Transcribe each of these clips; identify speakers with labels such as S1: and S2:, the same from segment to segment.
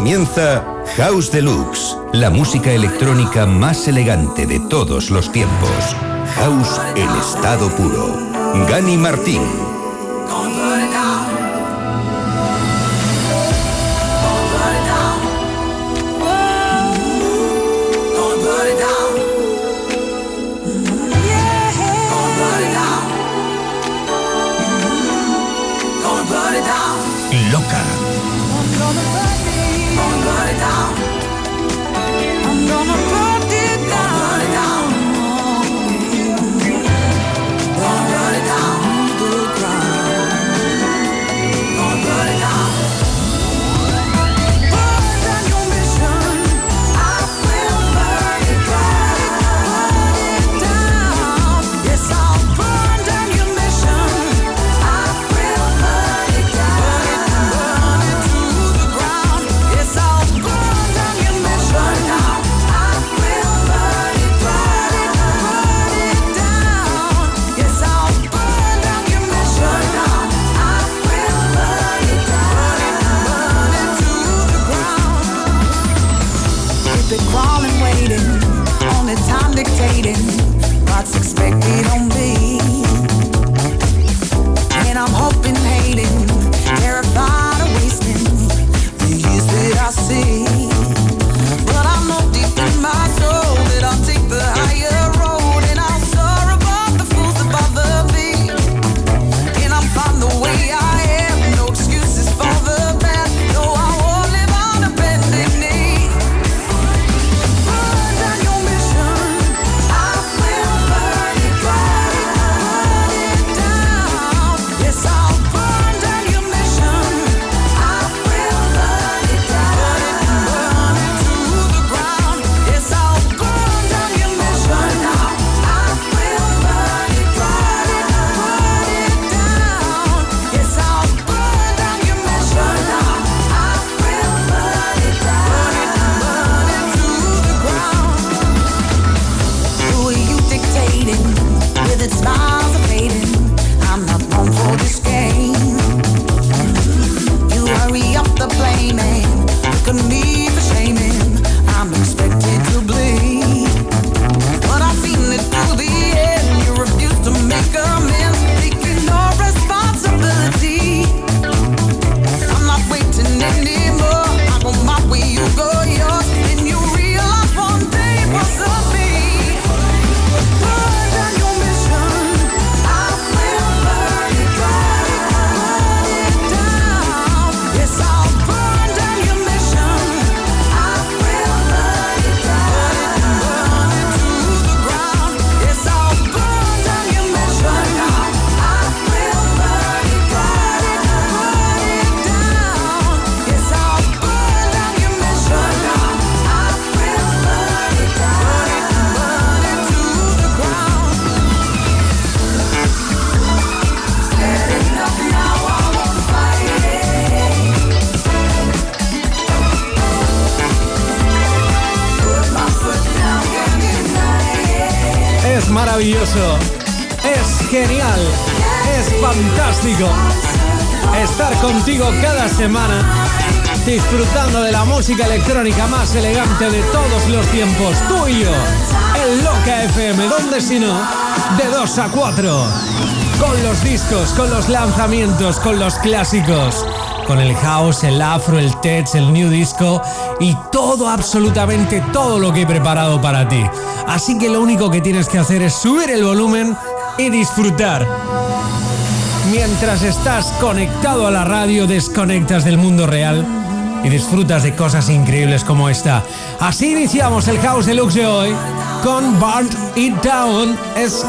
S1: Comienza House Deluxe, la música electrónica más elegante de todos los tiempos. House en estado puro. Gani Martín.
S2: Más elegante de todos los tiempos, tú y el Loca FM, donde si no, de 2 a 4, con los discos, con los lanzamientos, con los clásicos, con el house, el afro, el tech, el new disco y todo, absolutamente todo lo que he preparado para ti. Así que lo único que tienes que hacer es subir el volumen y disfrutar. Mientras estás conectado a la radio, desconectas del mundo real y disfrutas de cosas increíbles como esta. Así iniciamos el House Deluxe de hoy con Burnt It Down es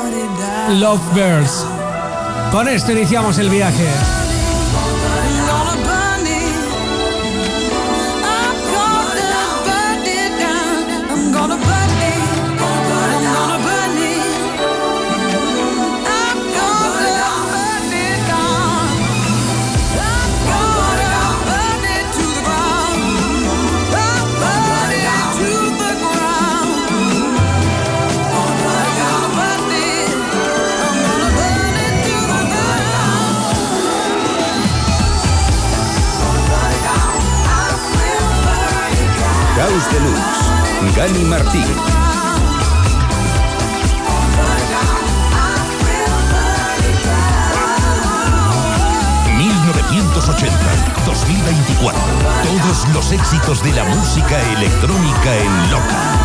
S2: Lovebirds. Con esto iniciamos el viaje.
S3: Deluxe. Gani Martín. 1980, 2024. Todos los éxitos de la música electrónica en Loca.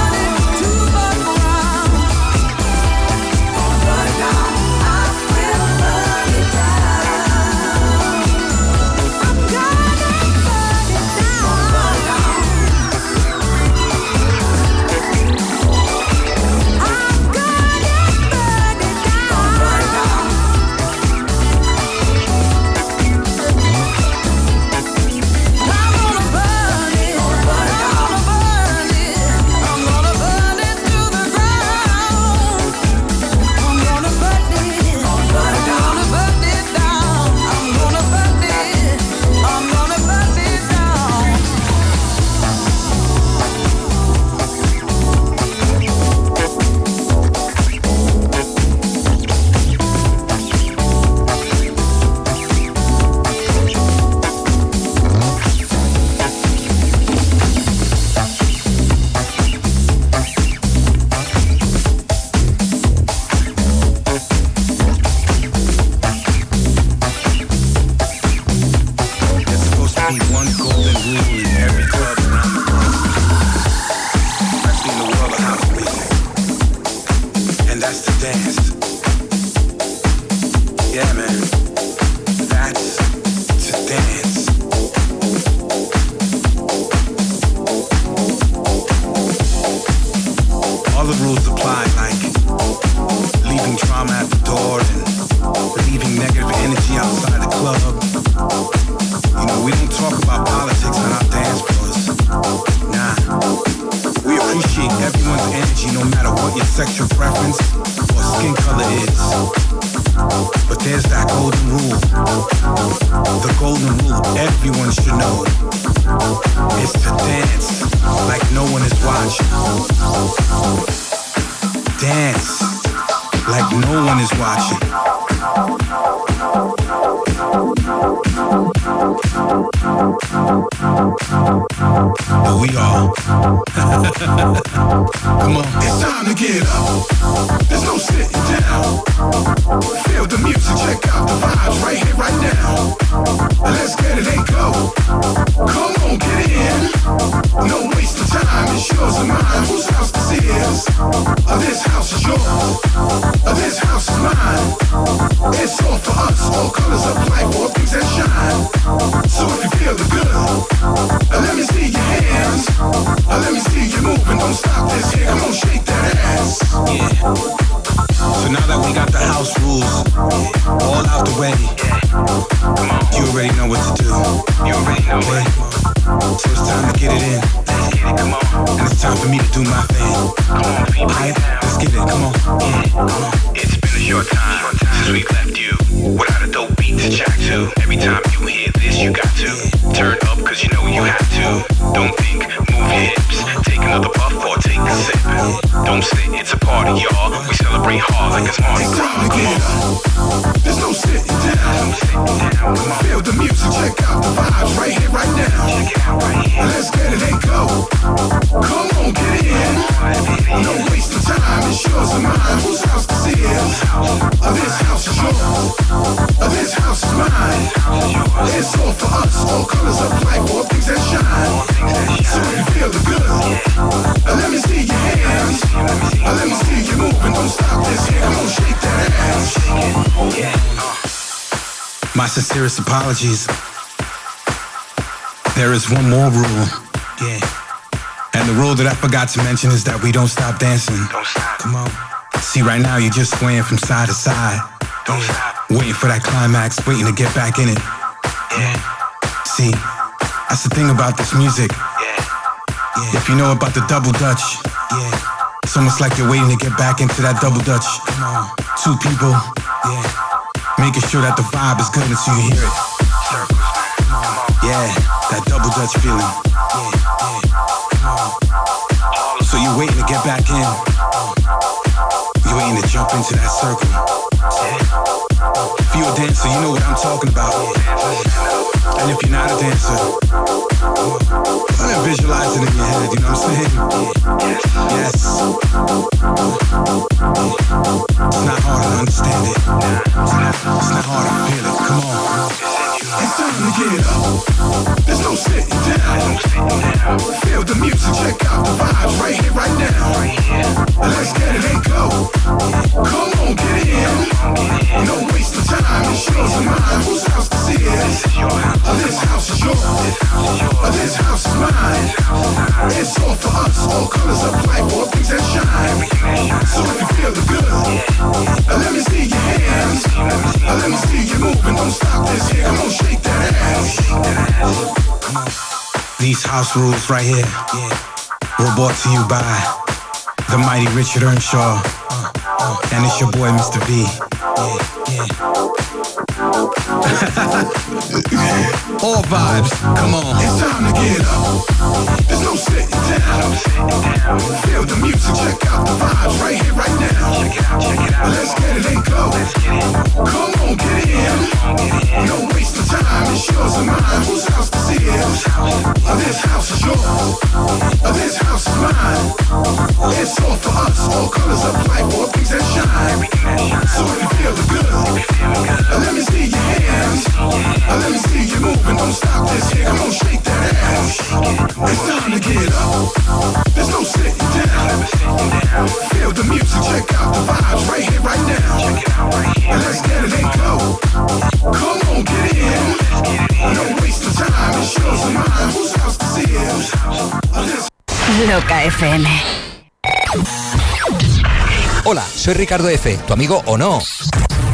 S3: Apologies. There is one more rule. Yeah. And the rule that I forgot to mention is that we don't stop dancing.
S4: Don't stop.
S3: Come on. See, right now you're just swaying from side to side.
S4: Don't stop.
S3: Waiting for that climax, waiting to get back in it.
S4: Yeah.
S3: See, that's the thing about this music.
S4: Yeah.
S3: Yeah. If you know about the double dutch, yeah. It's almost like you're waiting to get back into that double dutch. Come on. Two people, yeah Making sure that the vibe is good until you hear it. Double dutch feeling. Yeah, yeah. So you waiting to get back in. You waiting to jump into that circle. If you're a dancer, you know what I'm talking about. And if you're not a dancer, try to visualize it in your head, you know what I'm saying? Yes. It's not hard to understand it. It's not hard to feel it. Come on.
S5: Time to get up. There's no sitting down. Feel the music, check out the vibes right here, right now. Let's get it and go. Come on, get in. No waste of time. It's yours and mine. Whose house this is? This house is yours. This house is mine. It's all for us. All colors of life, all things that shine. So if you feel the good, let me see your hands. Let me see you moving. Don't stop this here. Come on, shake that.
S3: These house rules right here were brought to you by the mighty Richard Earnshaw. And it's your boy, Mr. V. All vibes, come on.
S5: It's time to get up. There's no sitting down. Feel the music, check out the vibes right here, right now.
S4: Check it out, check it out.
S5: Let's get it and go.
S4: Let's get in.
S5: Come on, get in. No waste of time, it's yours and mine. Whose house this is? Uh, this house is yours. Uh, this house is mine. It's all for us. All colors of life, all things that shine. So if you feel the good, uh, let me see
S6: Loca FM.
S7: Hola, soy Ricardo F., tu amigo o no.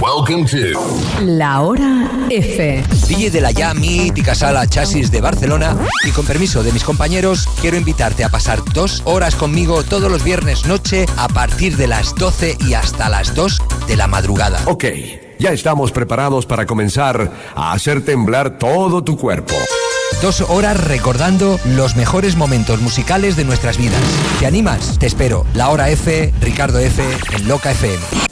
S8: Welcome to
S6: La Hora F.
S7: DJ de la ya mítica sala Chasis de Barcelona y con permiso de mis compañeros quiero invitarte a pasar dos horas conmigo todos los viernes noche a partir de las 12 y hasta las 2 de la madrugada.
S9: Ok, ya estamos preparados para comenzar a hacer temblar todo tu cuerpo.
S7: Dos horas recordando los mejores momentos musicales de nuestras vidas. ¿Te animas? Te espero. La Hora F, Ricardo F, en Loca FM.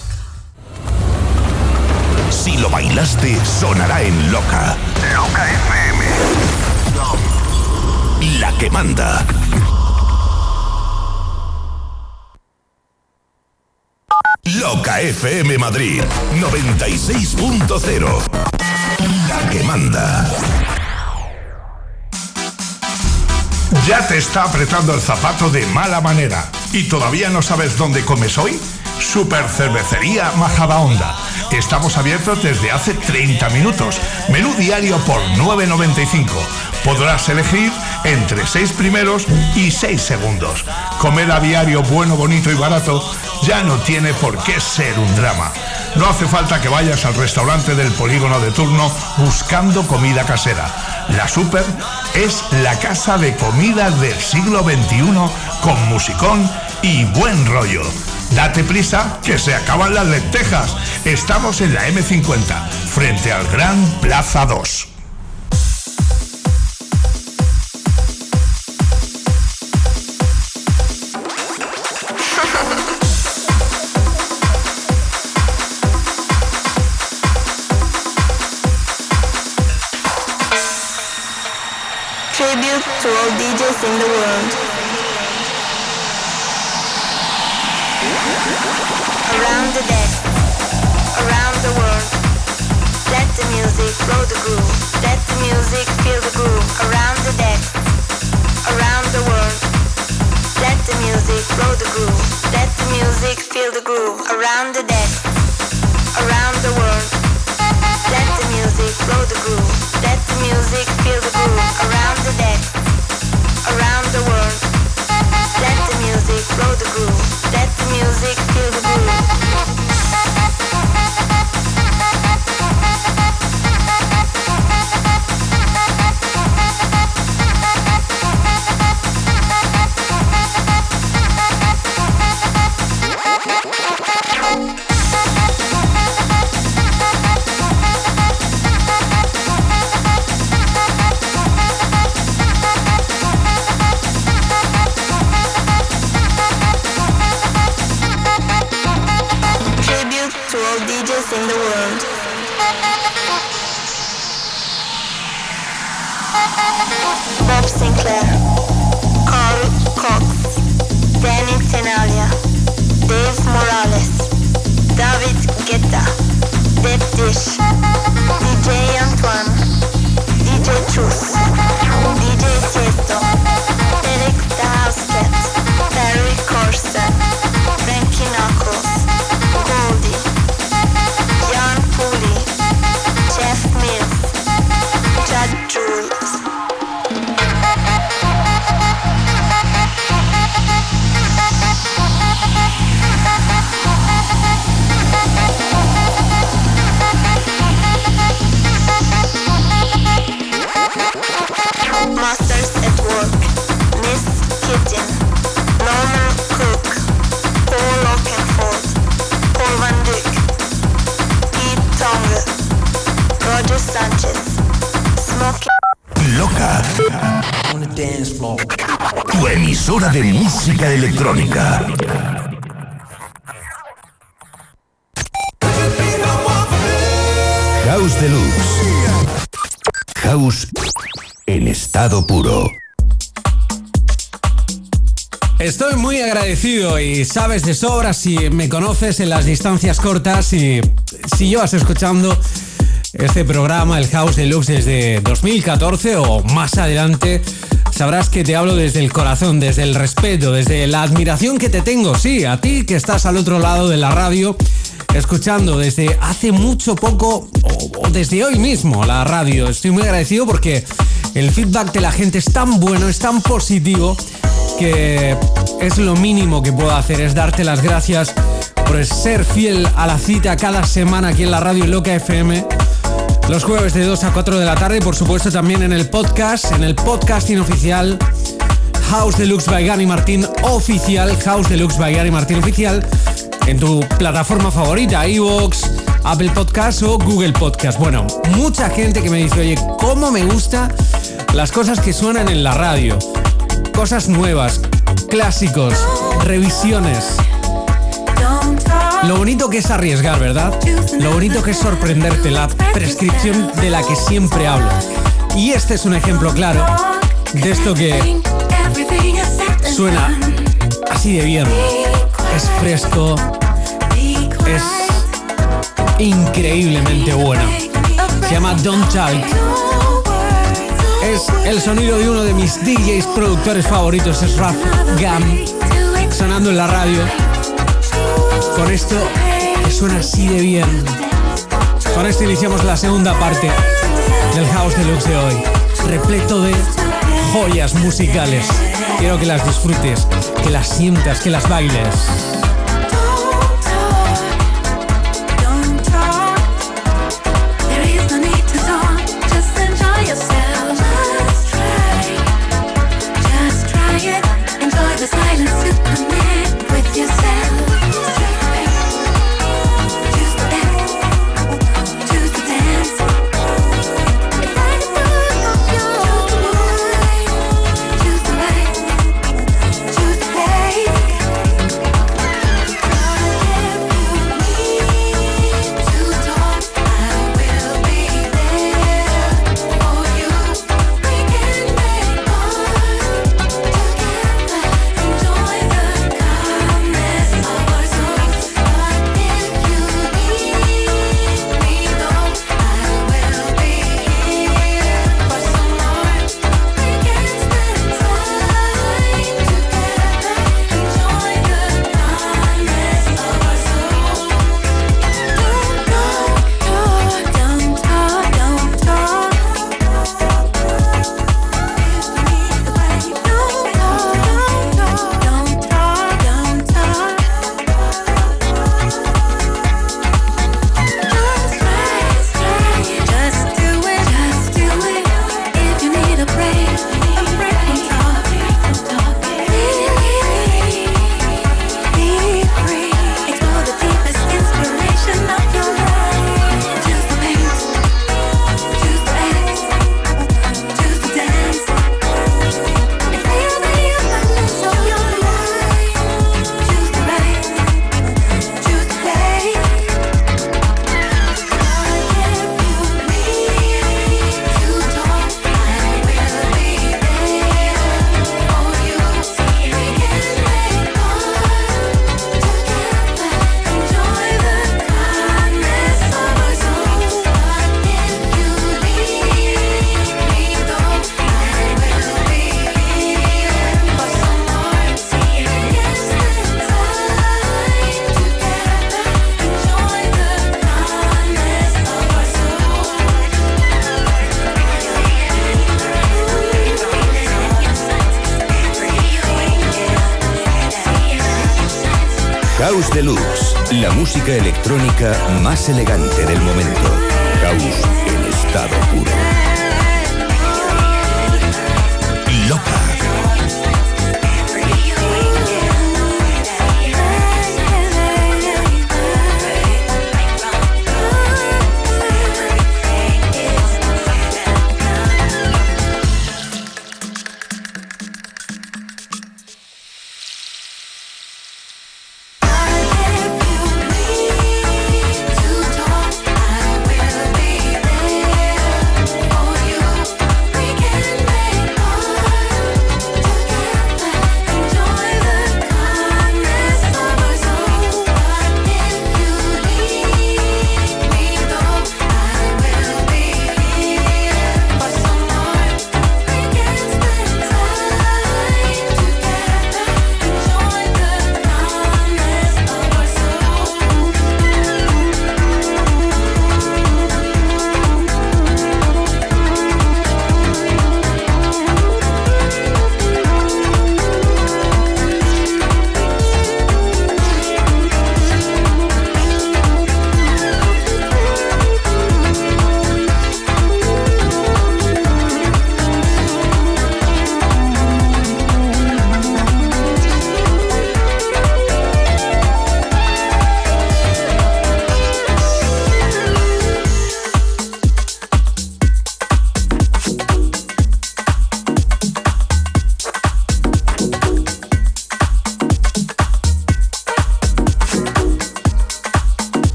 S8: Si lo bailaste, sonará en Loca. Loca FM. La que manda. Loca FM Madrid 96.0. La que manda.
S10: Ya te está apretando el zapato de mala manera y todavía no sabes dónde comes hoy. Super Cervecería Majadahonda. Estamos abiertos desde hace 30 minutos. Menú diario por 9.95 Podrás elegir entre seis primeros y seis segundos. Comer a diario bueno, bonito y barato ya no tiene por qué ser un drama. No hace falta que vayas al restaurante del polígono de turno buscando comida casera. La Super es la casa de comida del siglo XXI con musicón y buen rollo. Date prisa que se acaban las lentejas. Estamos en la M50, frente al Gran Plaza 2.
S11: Tribute to all DJs in the world. Let the music feel the groove. Around the deck, around the world. Let the music blow the groove. Let the music feel the groove. Around the deck, around the world. Let the music blow the groove. Let the music feel the groove. Around the deck, around the world. Let the music feel the groove.
S2: Agradecido y sabes de sobra si me conoces en las distancias cortas y si llevas escuchando este programa, el House Deluxe, desde 2014 o más adelante, sabrás que te hablo desde el corazón, desde el respeto, desde la admiración que te tengo, sí, a ti que estás al otro lado de la radio, escuchando desde hace mucho poco o, desde hoy mismo la radio. Estoy muy agradecido porque el feedback de la gente es tan bueno, es tan positivo que es lo mínimo que puedo hacer, es darte las gracias por ser fiel a la cita cada semana aquí en la radio Loca FM. Los jueves de 2 a 4 de la tarde y por supuesto también en el podcast, en el podcasting oficial House Deluxe by Gary Martín oficial, House Deluxe by Gary Martín oficial, en tu plataforma favorita, iVoox, Apple Podcast o Google Podcast. Bueno, mucha gente que me dice, oye, ¿cómo me gusta las cosas que suenan en la radio? Cosas nuevas, clásicos, revisiones. Lo bonito que es arriesgar, ¿verdad? Lo bonito que es sorprenderte, la prescripción de la que siempre hablo. Y este es un ejemplo claro de esto que suena así de bien. Es fresco, es increíblemente bueno. Se llama Don't Talk. Es el sonido de uno de mis DJs productores favoritos, es Raf Gam, sonando en la radio. Con esto que suena así de bien. Con esto iniciamos la segunda parte del House Deluxe de hoy.
S12: repleto de joyas musicales. Quiero que las disfrutes, que las sientas, que las bailes.
S13: Electrónica más elegante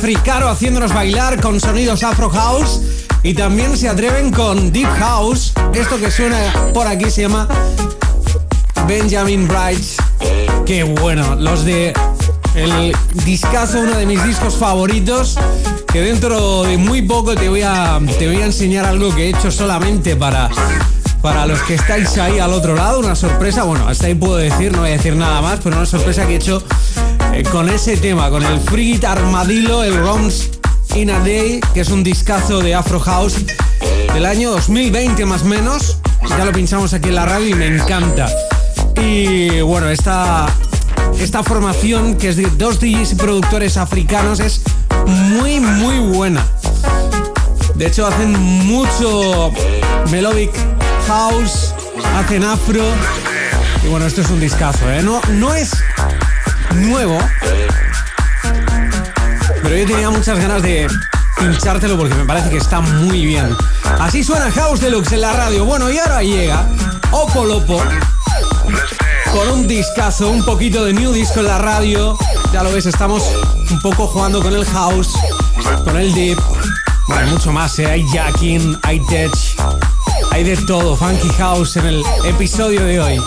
S2: africano haciéndonos bailar con sonidos Afro House y también se atreven con Deep House. Esto que suena por aquí se llama Benjamin Bright. Qué bueno, los de el discazo, uno de mis discos favoritos, que dentro de muy poco te voy a, te voy a enseñar algo que he hecho solamente para, para los que estáis ahí al otro lado, una sorpresa, bueno, hasta ahí puedo decir, no voy a decir nada más, pero una sorpresa que he hecho eh, con ese tema, con el Frigid Armadillo, el Roms in a Day, que es un discazo de Afro House del año 2020 más menos. Ya lo pinchamos aquí en la radio y me encanta. Y bueno, esta, esta formación que es de dos DJs y productores africanos es muy, muy buena. De hecho, hacen mucho melodic house, hacen afro. Y bueno, esto es un discazo, ¿eh? No, no es nuevo, pero yo tenía muchas ganas de pinchártelo porque me parece que está muy bien. Así suena House Deluxe en la radio. Bueno, y ahora llega Opolopo con un discazo, un poquito de new disco en la radio. Ya lo ves, estamos un poco jugando con el house, con el deep. Bueno, mucho más, ¿eh? hay jacking, hay tech, hay de todo, funky house en el episodio de hoy.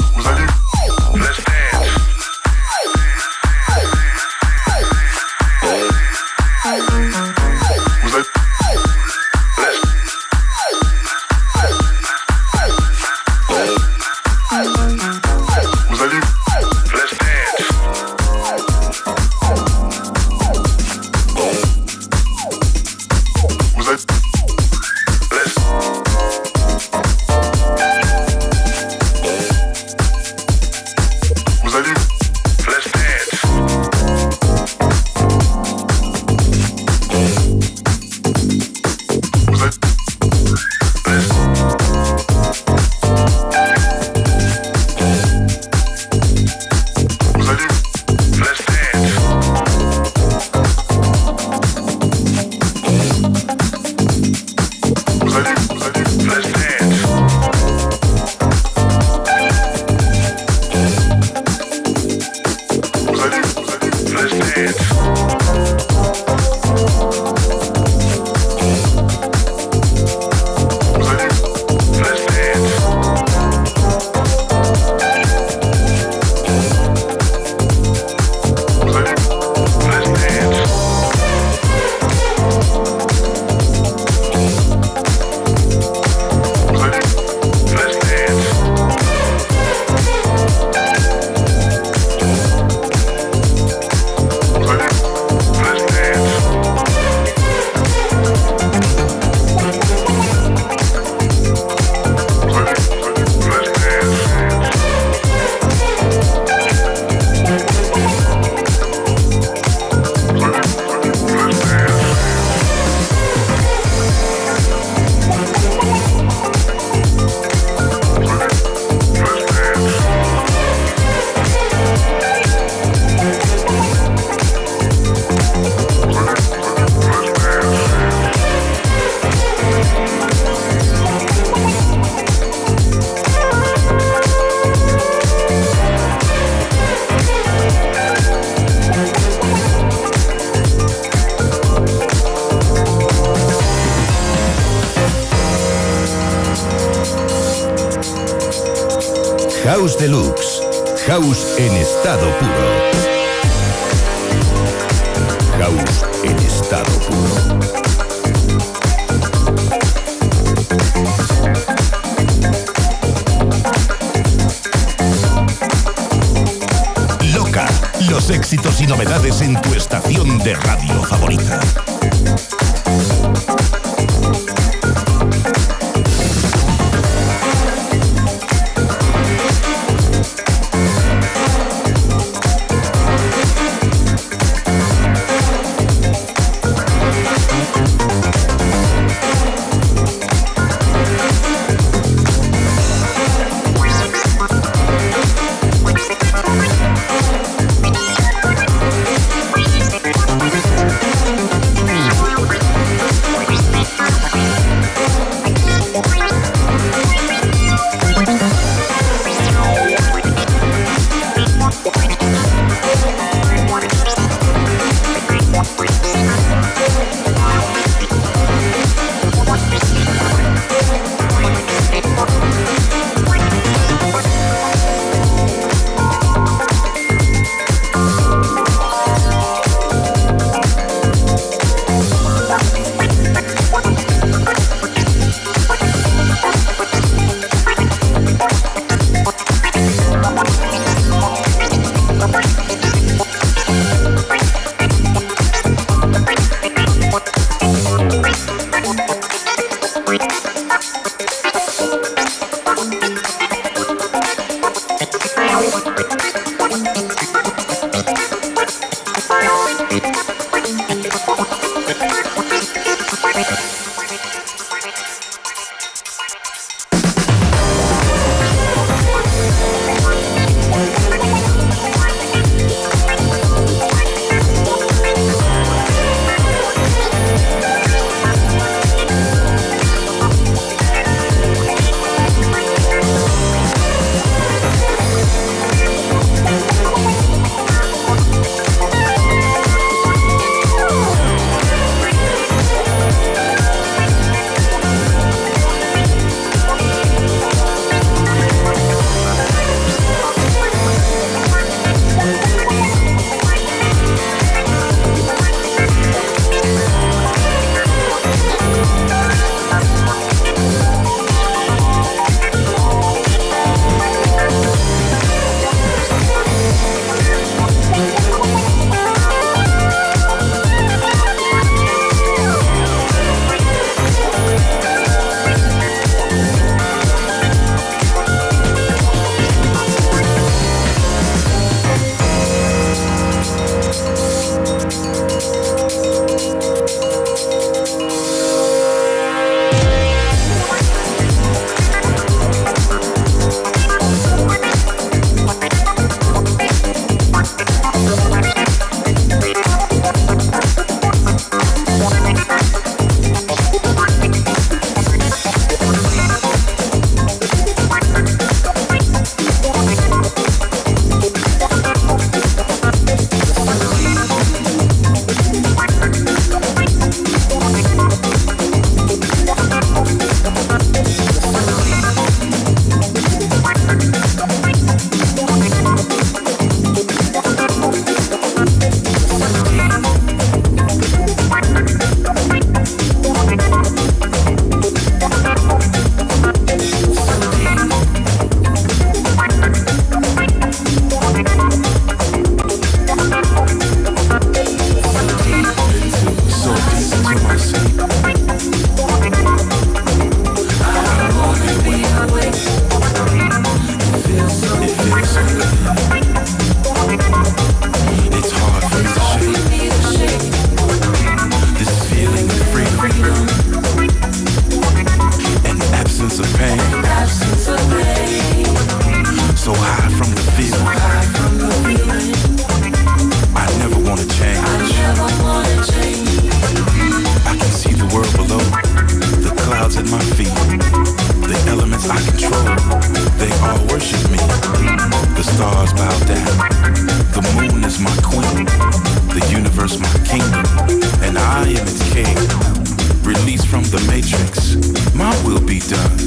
S14: My will be done.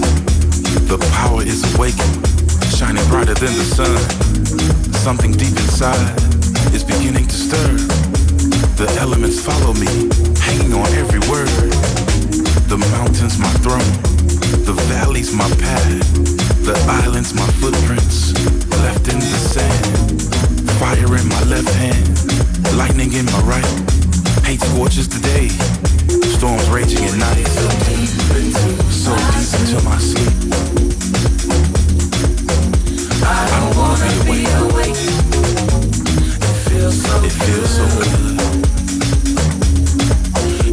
S14: The power is awakened, shining brighter than the sun. Something deep inside is beginning to stir. The elements follow me, hanging on every word. The mountains my throne, the valleys my path, the islands my footprints, left in the sand. Fire in my left hand, lightning in my right. Hate scorches the day, storms raging at night. So deep into my sleep. I don't wanna be awake. It feels so, it feels so good.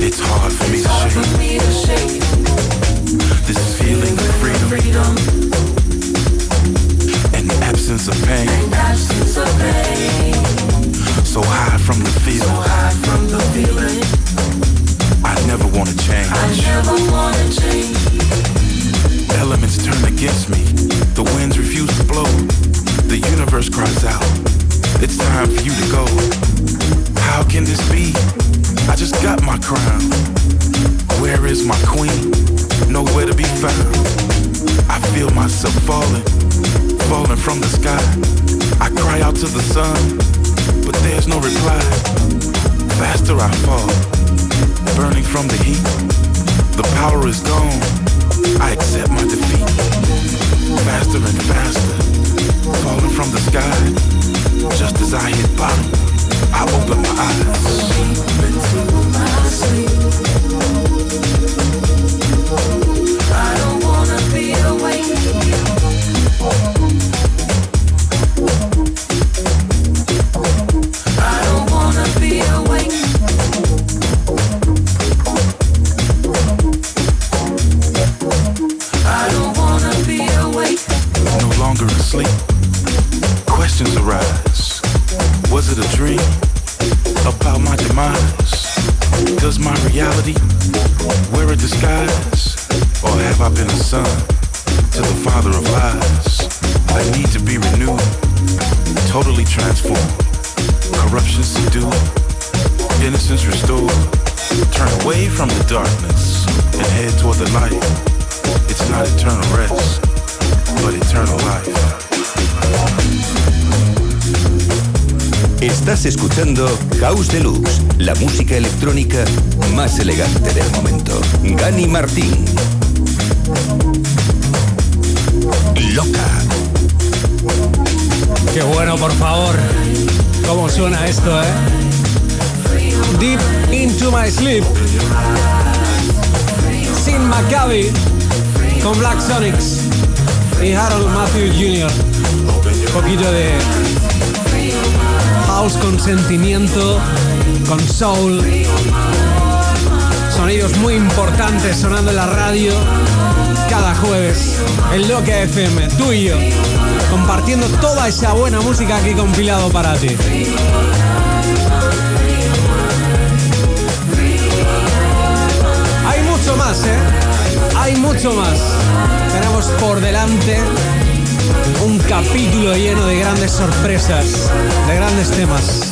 S14: It's hard for me to shake. This feeling of freedom. And the absence of pain. So high from the feeling. I never wanna change. Elements turn against me. The winds refuse to blow. The universe cries out. It's time for you to go. How can this be? I just got my crown. Where is my queen? Nowhere to be found. I feel myself falling, falling from the sky. I cry out to the sun, but there's no reply. Faster I fall, burning from the heat. The power is gone. I accept my defeat. Faster and faster, falling from the sky. Just as I hit bottom, I open my eyes. I don't wanna be awake.
S1: Escuchando House Deluxe, la música electrónica más elegante del momento. Gani Martín. Loca.
S2: Qué bueno, por favor. ¿Cómo suena esto, eh? Deep into my sleep. Sin Maccabi. Con Black Sonics. Y Harold Matthews Jr. Un poquito de con sentimiento, con soul. Sonidos muy importantes sonando en la radio cada jueves en Loca FM, tú y yo, compartiendo toda esa buena música aquí compilado para ti. Hay mucho más, ¿eh? Hay mucho más. Tenemos por delante un capítulo lleno de grandes sorpresas, de grandes temas.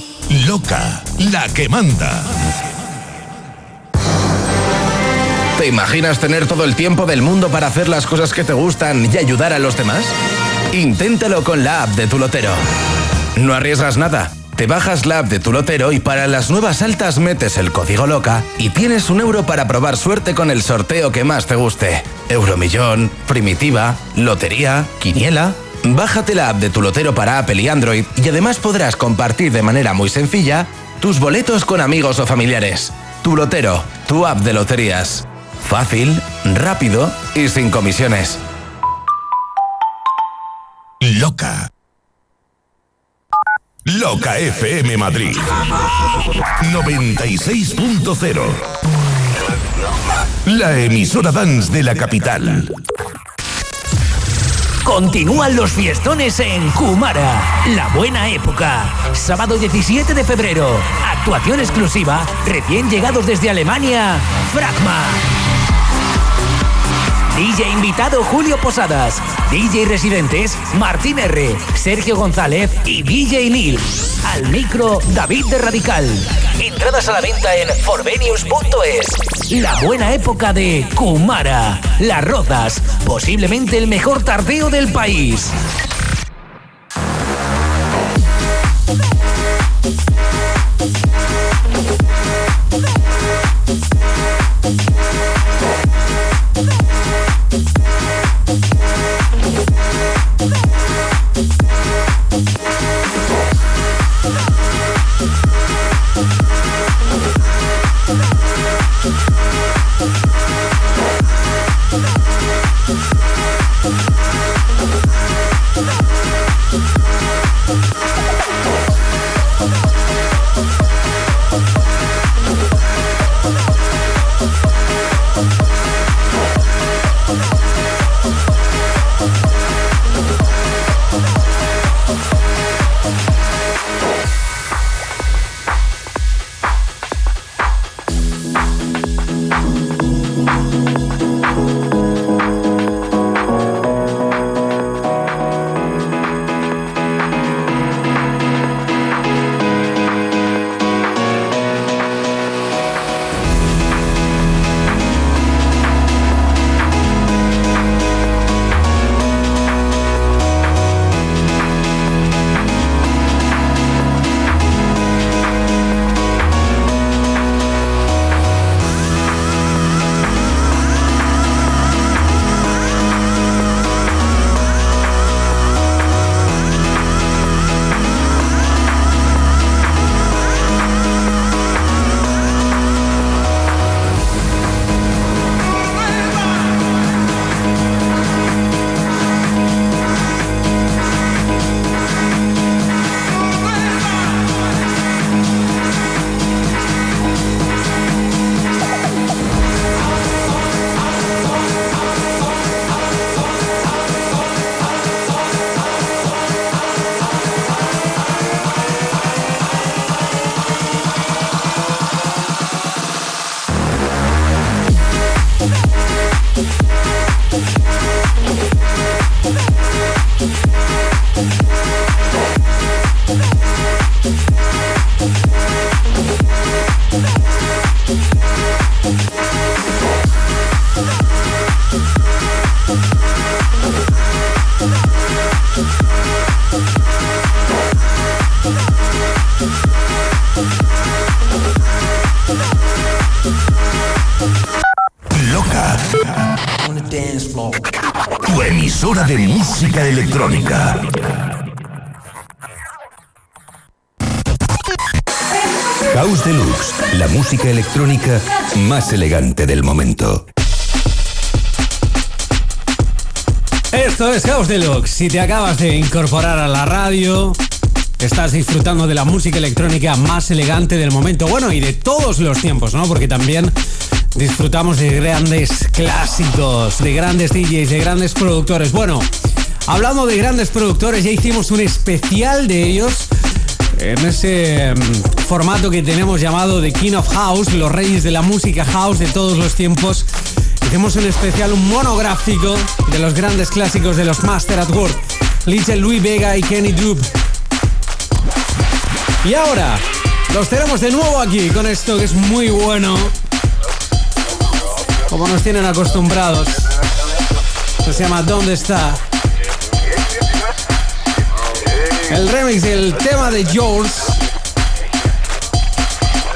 S8: Loca, la que manda.
S15: ¿Te imaginas tener todo el tiempo del mundo para hacer las cosas que te gustan y ayudar a los demás? Inténtalo con la app de tu lotero. No arriesgas nada. Te bajas la app de tu lotero y para las nuevas altas metes el código loca y tienes un euro para probar suerte con el sorteo que más te guste. Euromillón, primitiva, lotería, quiniela. Bájate la app de tu lotero para Apple y Android y además podrás compartir de manera muy sencilla tus boletos con amigos o familiares. Tu lotero, tu app de loterías. Fácil, rápido y sin comisiones.
S8: Loca. Loca FM Madrid. 96.0. La emisora dance de la capital.
S16: Continúan los fiestones en Kumara, la buena época. Sábado 17 de febrero, actuación exclusiva, recién llegados desde Alemania, Fragma. DJ invitado Julio Posadas, DJ residentes Martín R, Sergio González y DJ Neil. Al micro David de Radical. Entradas a la venta en forvenius.es. La buena época de Kumara, Las Rozas, posiblemente el mejor tardeo del país.
S1: Elegante del momento.
S2: Esto es House Deluxe. Si te acabas de incorporar a la radio, estás disfrutando de la música electrónica más elegante del momento, bueno, y de todos los tiempos, ¿no? Porque también disfrutamos de grandes clásicos, de grandes DJs, de grandes productores. Bueno, hablando de grandes productores, ya hicimos un especial de ellos en ese formato que tenemos llamado The King of House, los reyes de la música house de todos los tiempos. Hicimos un especial, un monográfico de los grandes clásicos de los Master at Work, Little Louis Vega y Kenny Droop. Y ahora, los tenemos de nuevo aquí con esto que es muy bueno. Como nos tienen acostumbrados. Se llama ¿Dónde está? El remix del tema de George.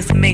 S17: just
S2: me.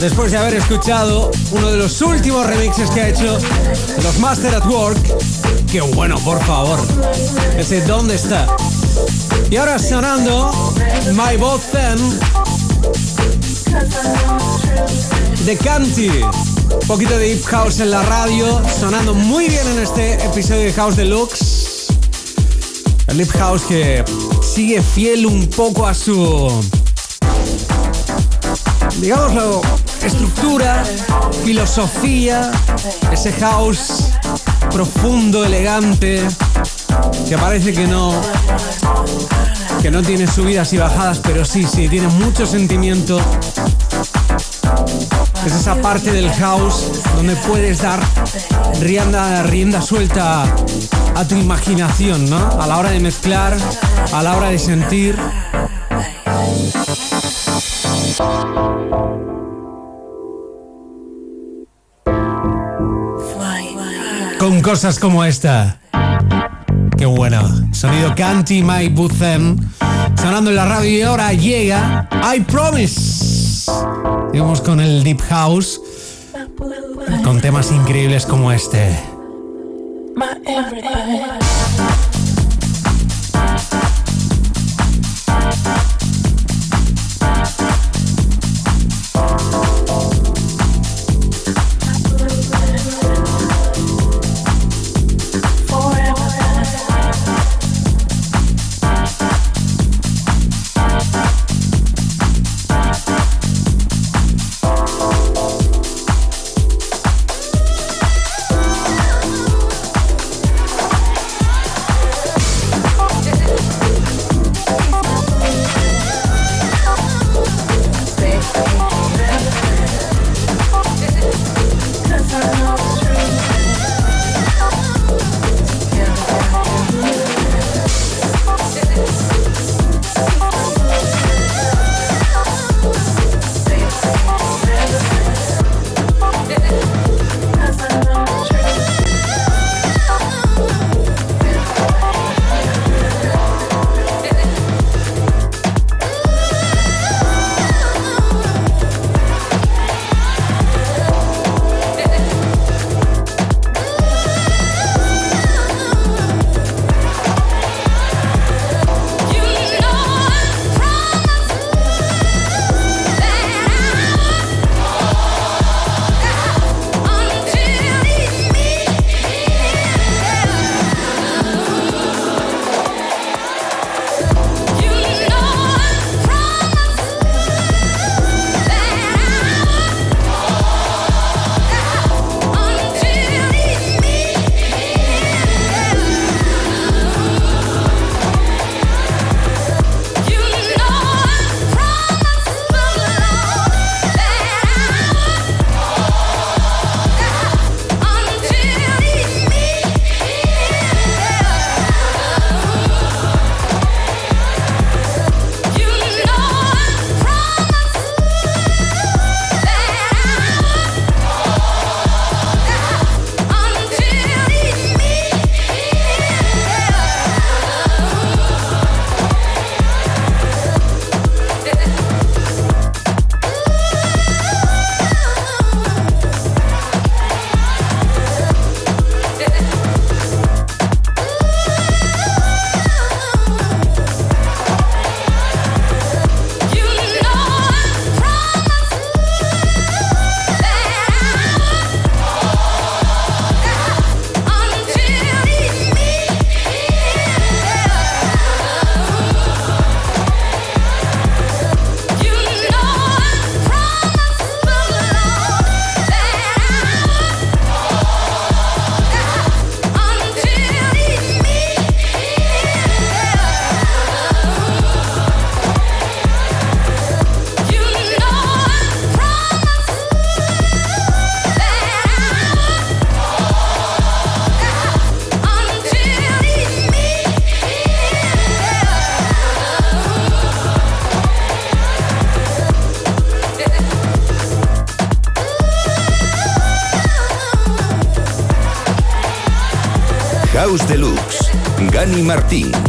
S2: Después de haber escuchado uno de los últimos remixes que ha hecho los Master at Work. Qué bueno, por favor. Ese ¿Dónde está? Y ahora sonando My Both Them de Canty. Un poquito de Deep House en la radio, sonando muy bien en este episodio de House Deluxe. El Deep House que sigue fiel un poco a su, digámoslo, estructura, filosofía, ese house profundo, elegante, que parece que no, que no tiene subidas y bajadas, pero sí, sí, tiene mucho sentimiento. Es esa parte del house donde puedes dar rienda, rienda suelta a tu imaginación, ¿no? A la hora de mezclar, a la hora de sentir. Con cosas como esta. Qué bueno. Sonido Canty My Buthem. Sonando en la radio y ahora llega I Promise. Seguimos con el Deep House. Con temas increíbles como este.
S17: My
S18: Martín.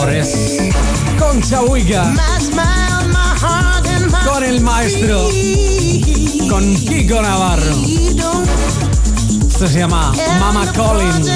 S2: Flores, Concha con el maestro, con Kiko Navarro. Esto se llama Mama
S16: Collins.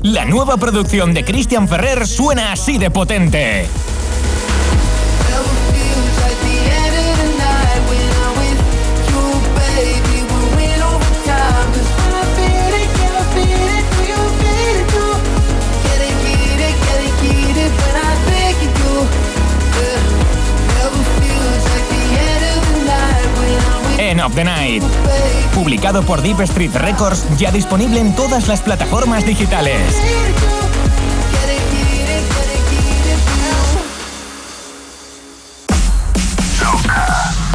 S16: La nueva producción de Christian Ferrer suena así de potente. The Night, publicado por Deep Street Records, ya disponible en todas las plataformas digitales.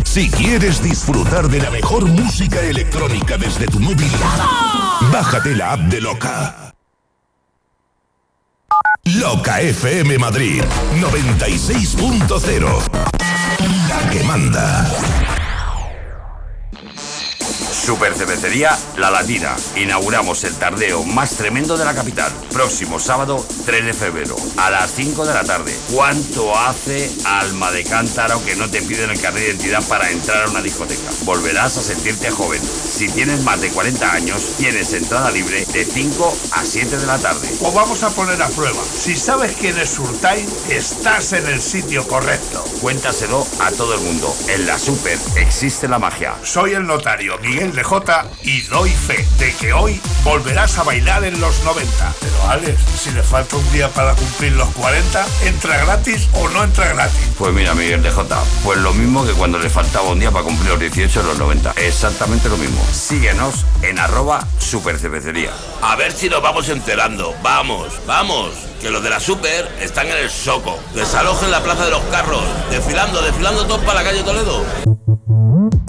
S8: Si quieres disfrutar de la mejor música electrónica desde tu móvil, bájate la app de Loca. Loca FM Madrid 96.0. La que manda.
S19: Super La Latina. Inauguramos el tardeo más tremendo de la capital. Próximo sábado 3 de febrero a las 5 de la tarde. ¿Cuánto hace alma de cántaro que no te piden el carnet de identidad para entrar a una discoteca? Volverás a sentirte joven. Si tienes más de 40 años, tienes entrada libre de 5 a 7 de la tarde.
S10: Os vamos a poner a prueba. Si sabes quién es Surtain, estás en el sitio correcto.
S19: Cuéntaselo a todo el mundo. En la Super existe la magia.
S10: Soy el notario Miguel de J y doy fe de que hoy volverás a bailar en los 90. Pero Alex, si le falta un día para cumplir los 40, ¿entra gratis o no entra gratis?
S19: Pues mira, Miguel de J, pues lo mismo que cuando le faltaba un día para cumplir los 18 en los 90. Exactamente lo mismo. Síguenos en arroba supercervecería.
S20: A ver si nos vamos enterando. Vamos, vamos. Que los de la Super están en el Soco. Desalojen la Plaza de los Carros. Desfilando, desfilando todos para la calle Toledo.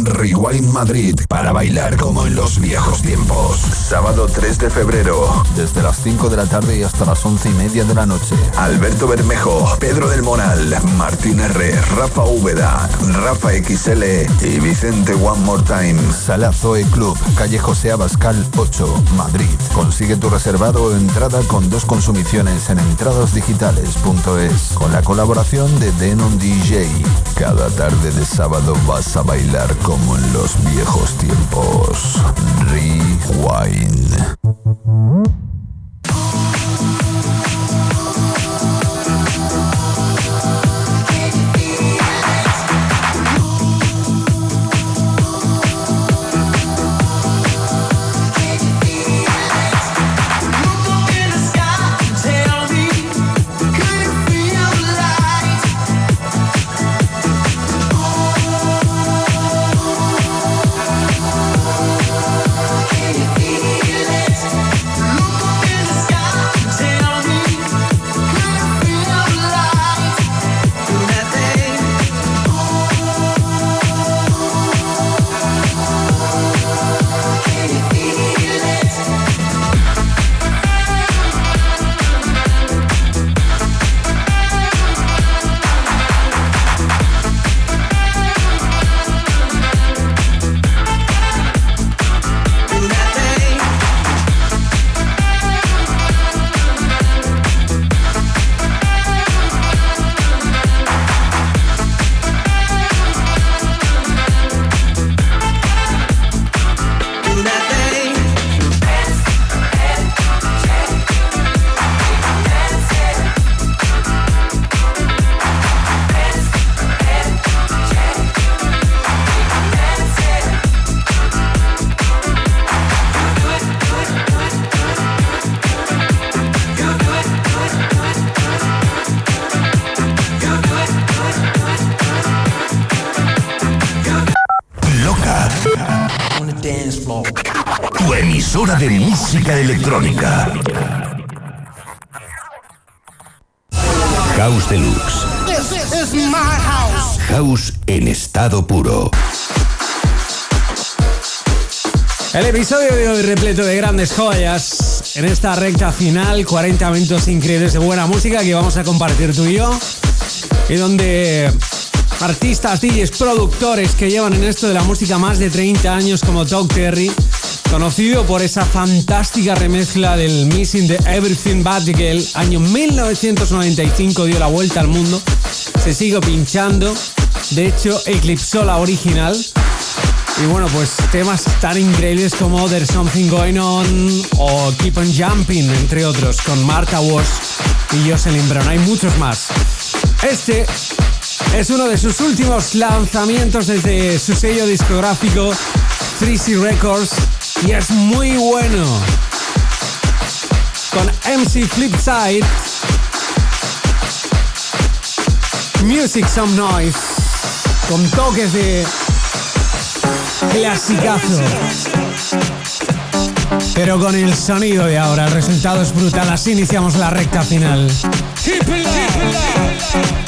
S8: Rewind Madrid para bailar como en los viejos tiempos. Sábado 3 de febrero.
S21: Desde las 5 de la tarde y hasta las 11 y media de la noche.
S8: Alberto Bermejo, Pedro del Moral, Martín R, Rafa Úbeda, Rafa XL y Vicente One More Time.
S21: Sala Zoe Club, calle José Abascal 8, Madrid. Consigue tu reservado o entrada con dos consumiciones en entradasdigitales.es con la colaboración de Denon DJ. Cada tarde de sábado vas a bailar como en los viejos tiempos. Rewind.
S8: Música electrónica.
S1: House Deluxe.
S13: This is my house.
S1: House en estado puro.
S2: El episodio de hoy repleto de grandes joyas. en esta recta final, 40 minutos increíbles de buena música que vamos a compartir tú y yo. Y donde artistas, DJs, productores que llevan en esto de la música más de 30 años como Doug Terry, conocido por esa fantástica remezcla del Missing the Everything But the Girl, año 1995 dio la vuelta al mundo, se sigue pinchando, de hecho eclipsó la original. Y bueno, pues temas tan increíbles como There's Something Going On o Keep on Jumping, entre otros, con Martha Wash y Jocelyn Brown. Hay muchos más. Este es uno de sus últimos lanzamientos desde su sello discográfico 3C Records y es muy bueno. Con MC Flipside, Music Some Noise, con toques de clasicazo. Pero con el sonido de ahora, el resultado es brutal. Así iniciamos la recta final.
S5: Keep it live.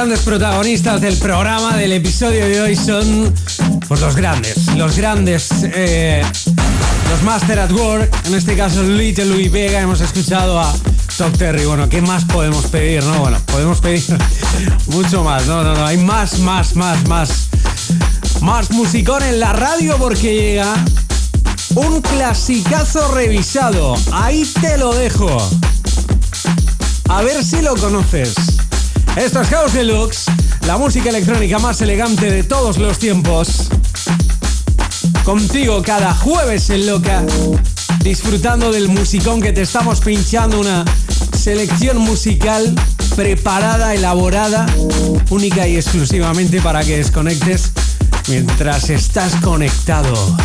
S2: Grandes protagonistas del programa, del episodio de hoy son pues los grandes, los grandes, eh, los Master at Work, en este caso Little Louis Vega, hemos escuchado a Top Terry, bueno, ¿qué más podemos pedir, no? Bueno, podemos pedir mucho más, no, no, no, hay más, más, más, más, más musicón en la radio porque llega un clasicazo revisado, ahí te lo dejo. A ver si lo conoces. Esto es House Deluxe, la música electrónica más elegante de todos los tiempos. Contigo cada jueves en Loca, disfrutando del musicón que te estamos pinchando, una selección musical preparada, elaborada, única y exclusivamente para que desconectes mientras estás conectado.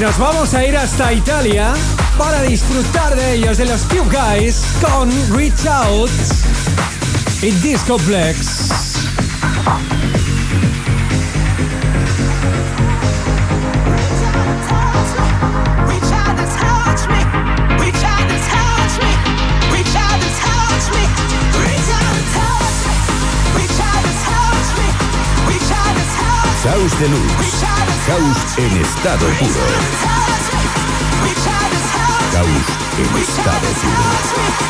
S2: nos vamos a ir hasta Italia para disfrutar de ellos, de los Cube Guys, con Reach Out y Discoplex.
S22: House Deluxe. House en estado puro. House en estado puro.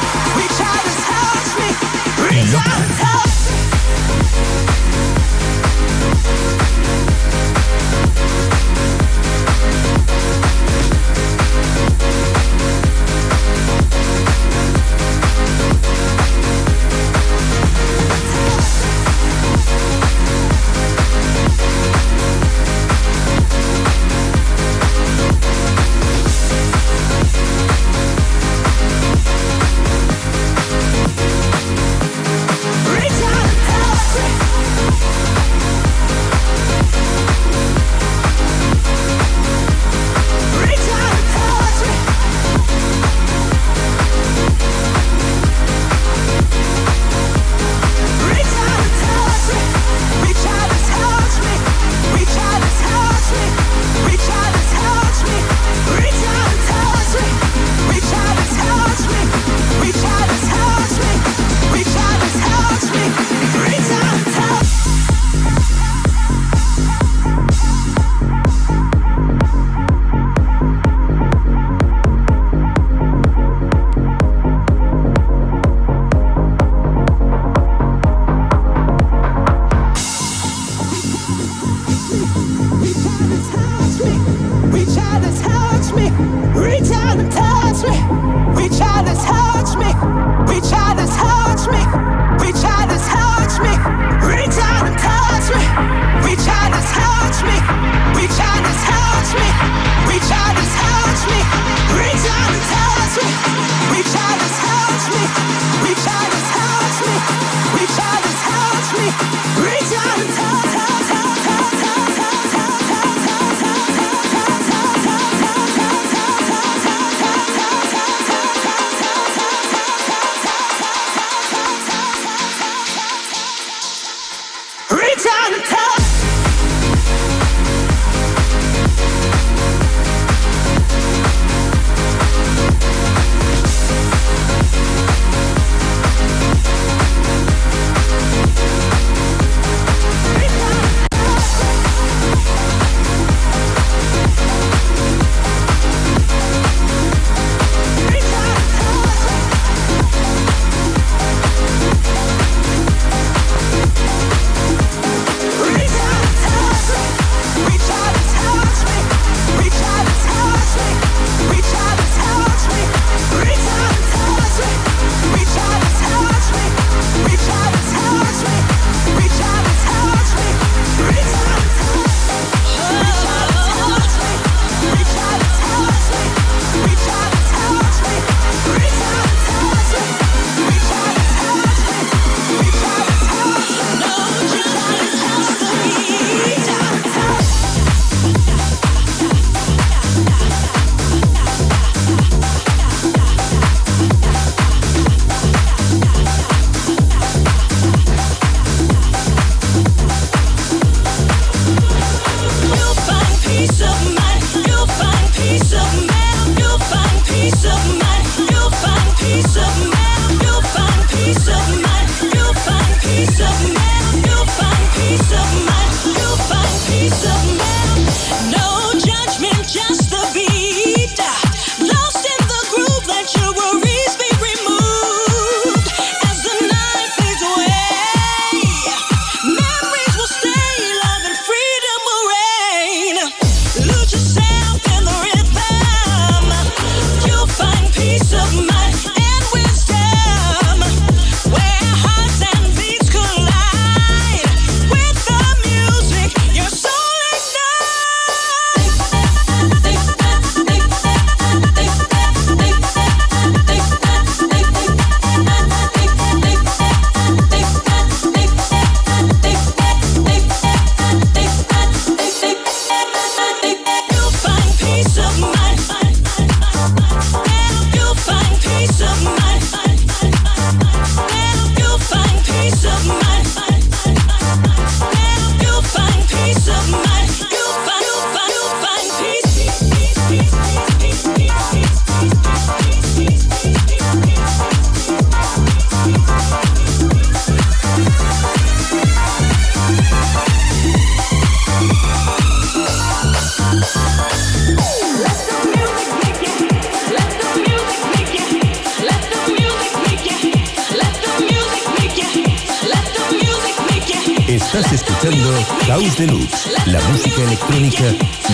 S1: La música electrónica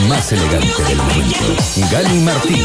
S1: más elegante del momento. Gani Martín.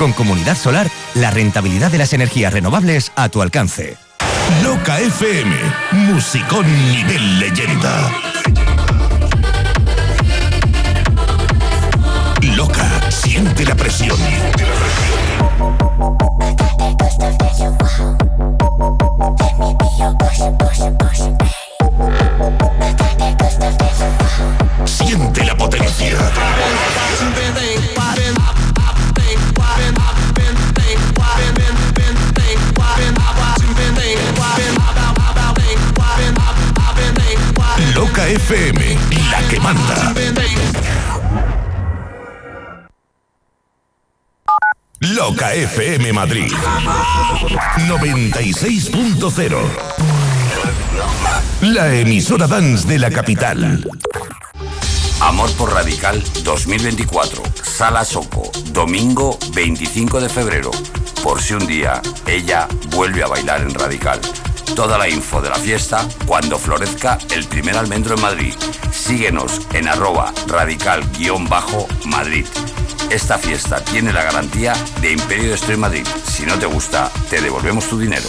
S23: Con Comunidad Solar, la rentabilidad de las energías renovables a tu alcance.
S8: Loca FM, musicón nivel leyenda. Loca, siente la presión. Siente la potencia. FM, la que manda. Loca FM Madrid 96.0 La emisora dance de la capital.
S19: Amor por Radical 2024, Sala Soco, domingo 25 de febrero. Por si un día ella vuelve a bailar en Radical. Toda la info de la fiesta cuando florezca el primer almendro en Madrid. Síguenos en arroba radical-madrid. Esta fiesta tiene la garantía de Imperio de Madrid. Si no te gusta, te devolvemos tu dinero.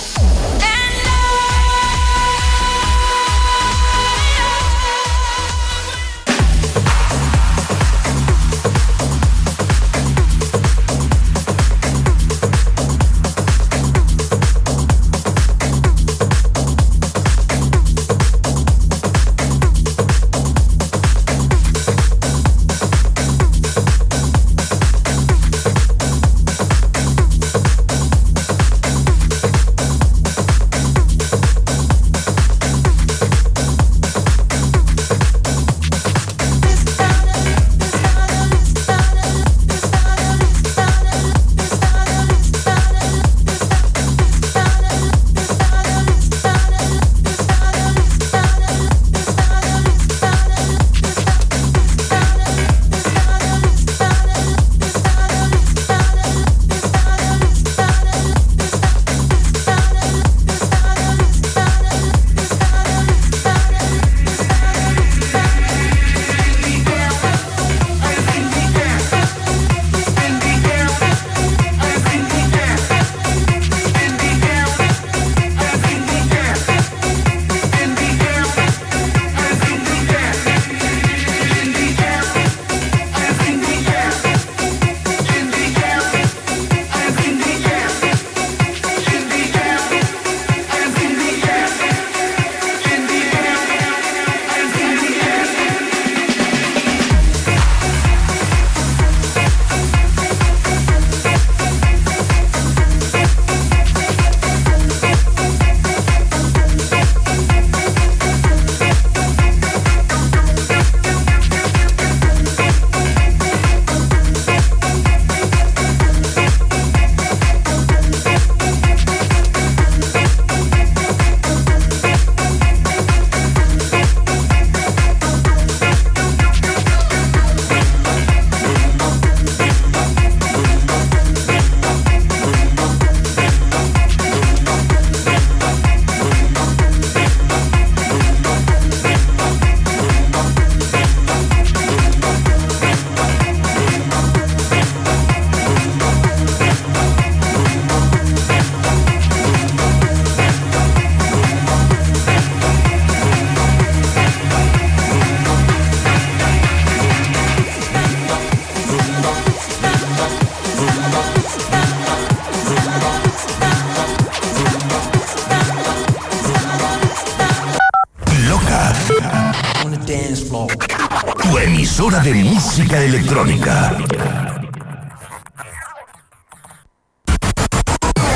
S8: Electrónica.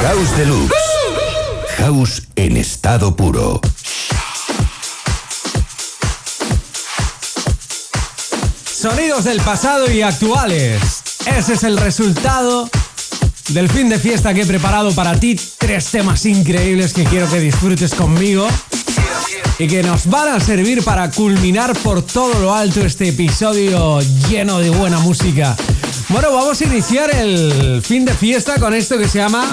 S8: House Deluxe. House en estado puro.
S2: Sonidos del pasado y actuales. Ese es el resultado del fin de fiesta que he preparado para ti. Tres temas increíbles que quiero que disfrutes conmigo y que nos van a servir para culminar por todo lo alto este episodio lleno de buena música. Bueno, vamos a iniciar el fin de fiesta con esto que se llama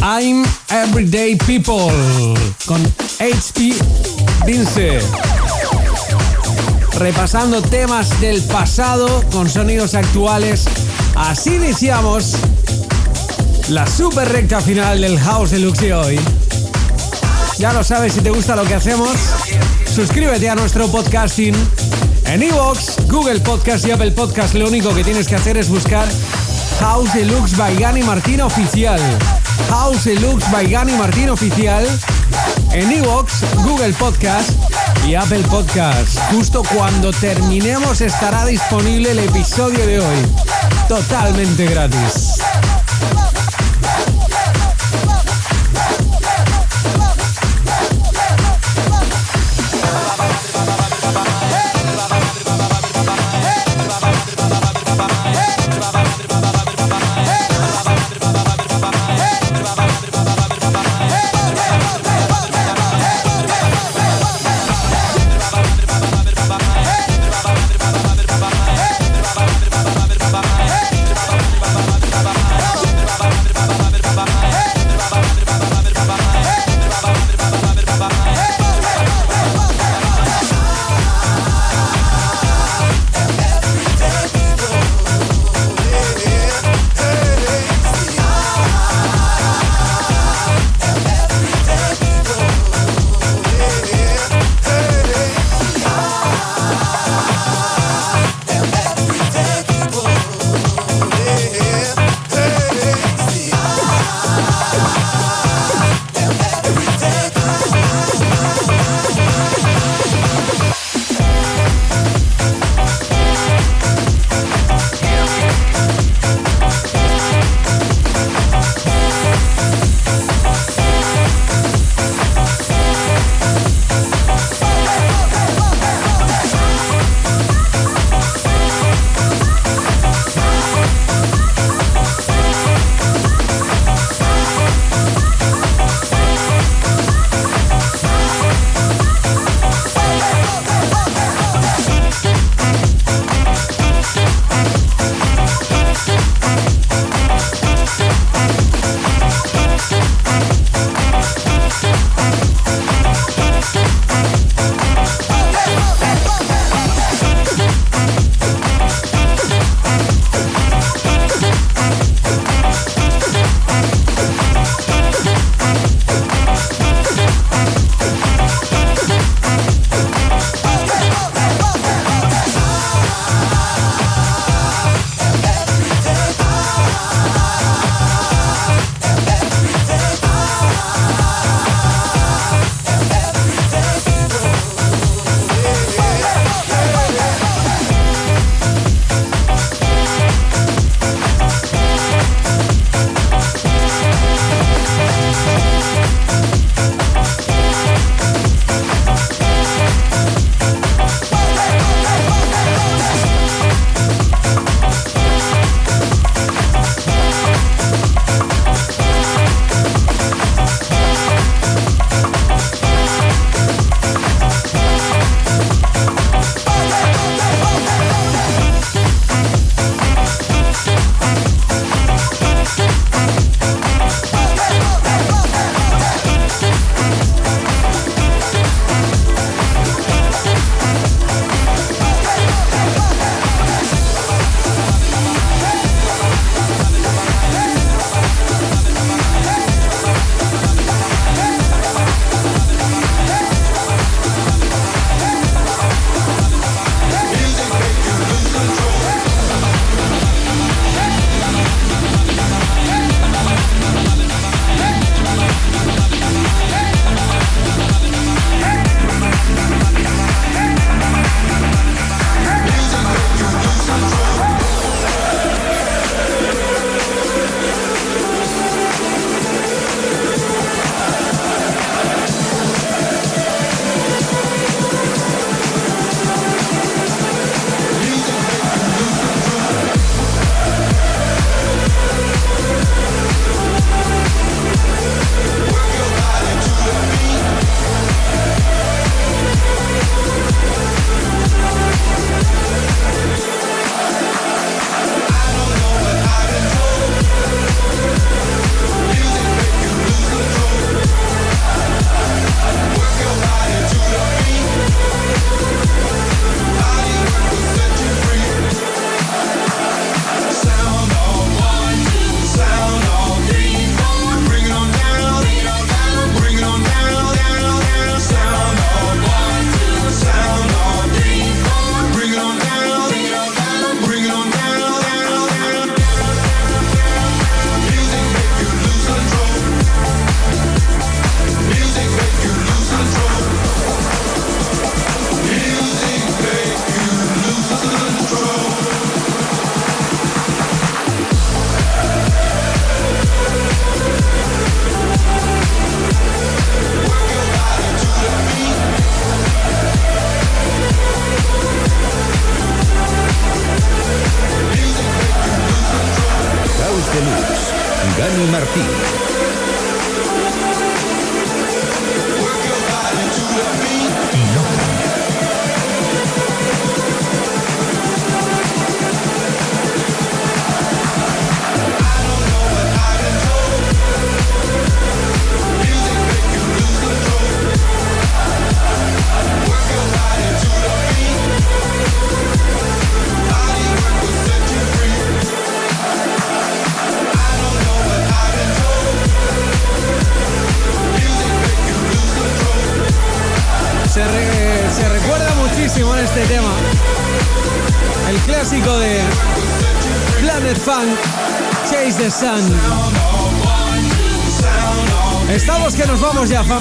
S2: I'm Everyday People con HP Vince. Repasando temas del pasado con sonidos actuales. Así iniciamos la super recta final del House Deluxe de hoy. Ya lo sabes, si te gusta lo que hacemos, suscríbete a nuestro podcasting en Evox, Google Podcast y Apple Podcast. Lo único que tienes que hacer es buscar House Deluxe by Gani Martín Oficial. House Deluxe by Gani Martín Oficial en Evox, Google Podcast y Apple Podcast. Justo cuando terminemos estará disponible el episodio de hoy. Totalmente gratis.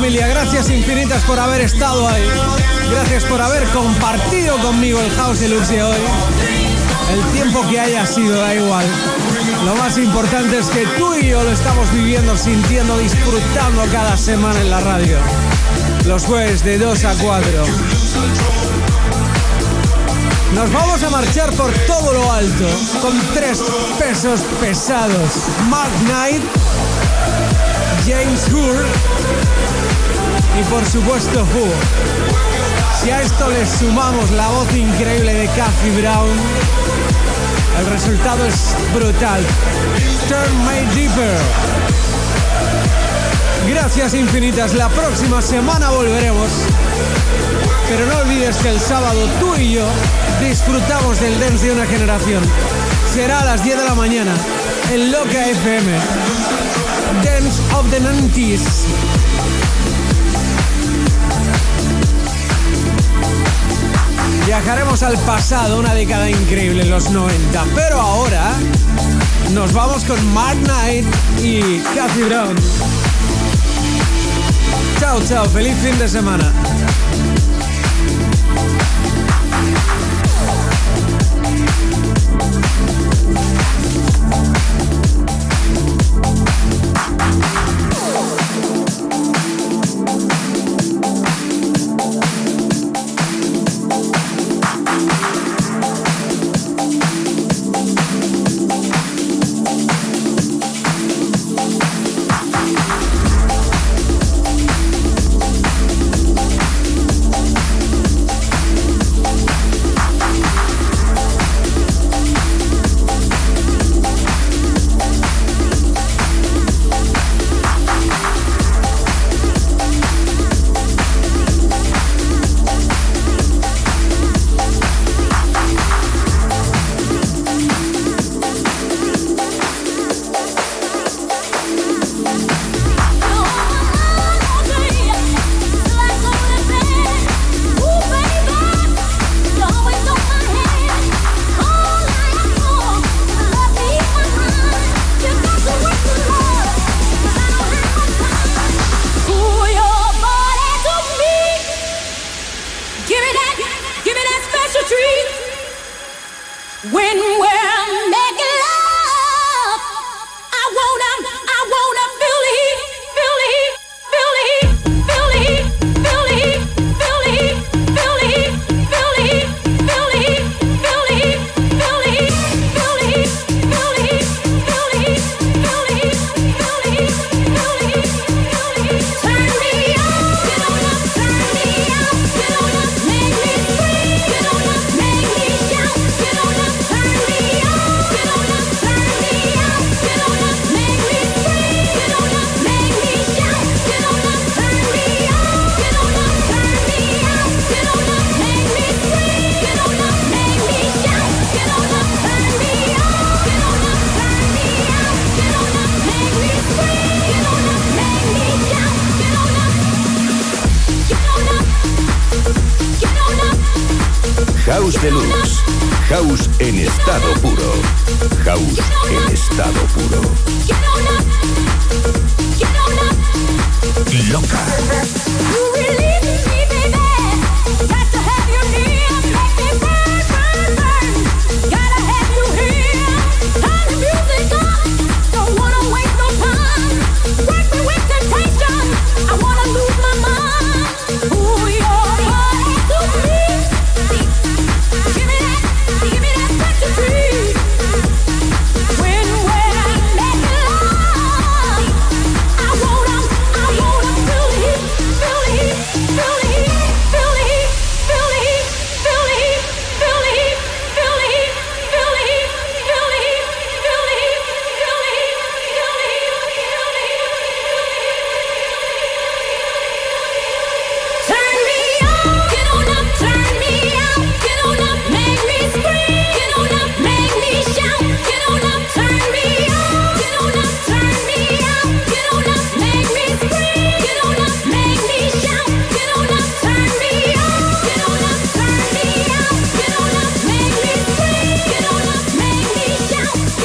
S2: Familia. Gracias infinitas por haber estado ahí. Gracias por haber compartido conmigo el House Deluxe de hoy. El tiempo que haya sido da igual. Lo más importante es que tú y yo lo estamos viviendo, sintiendo, disfrutando cada semana en la radio. Los jueves de 2 a 4. Nos vamos a marchar por todo lo alto con tres pesos pesados. Mark Knight, supuesto Who. Si a esto le sumamos la voz increíble de Kathy Brown, el resultado es brutal. Turn Me Deeper. Gracias infinitas. La próxima semana volveremos. Pero no olvides que el sábado tú y yo disfrutamos del dance de una generación. Será a las 10 de la mañana en Loca FM. Dance of the 90s. Viajaremos al pasado, una década increíble, los 90. Pero ahora nos vamos con Mark Knight y Kathy Brown. Chao, chao, feliz fin de semana.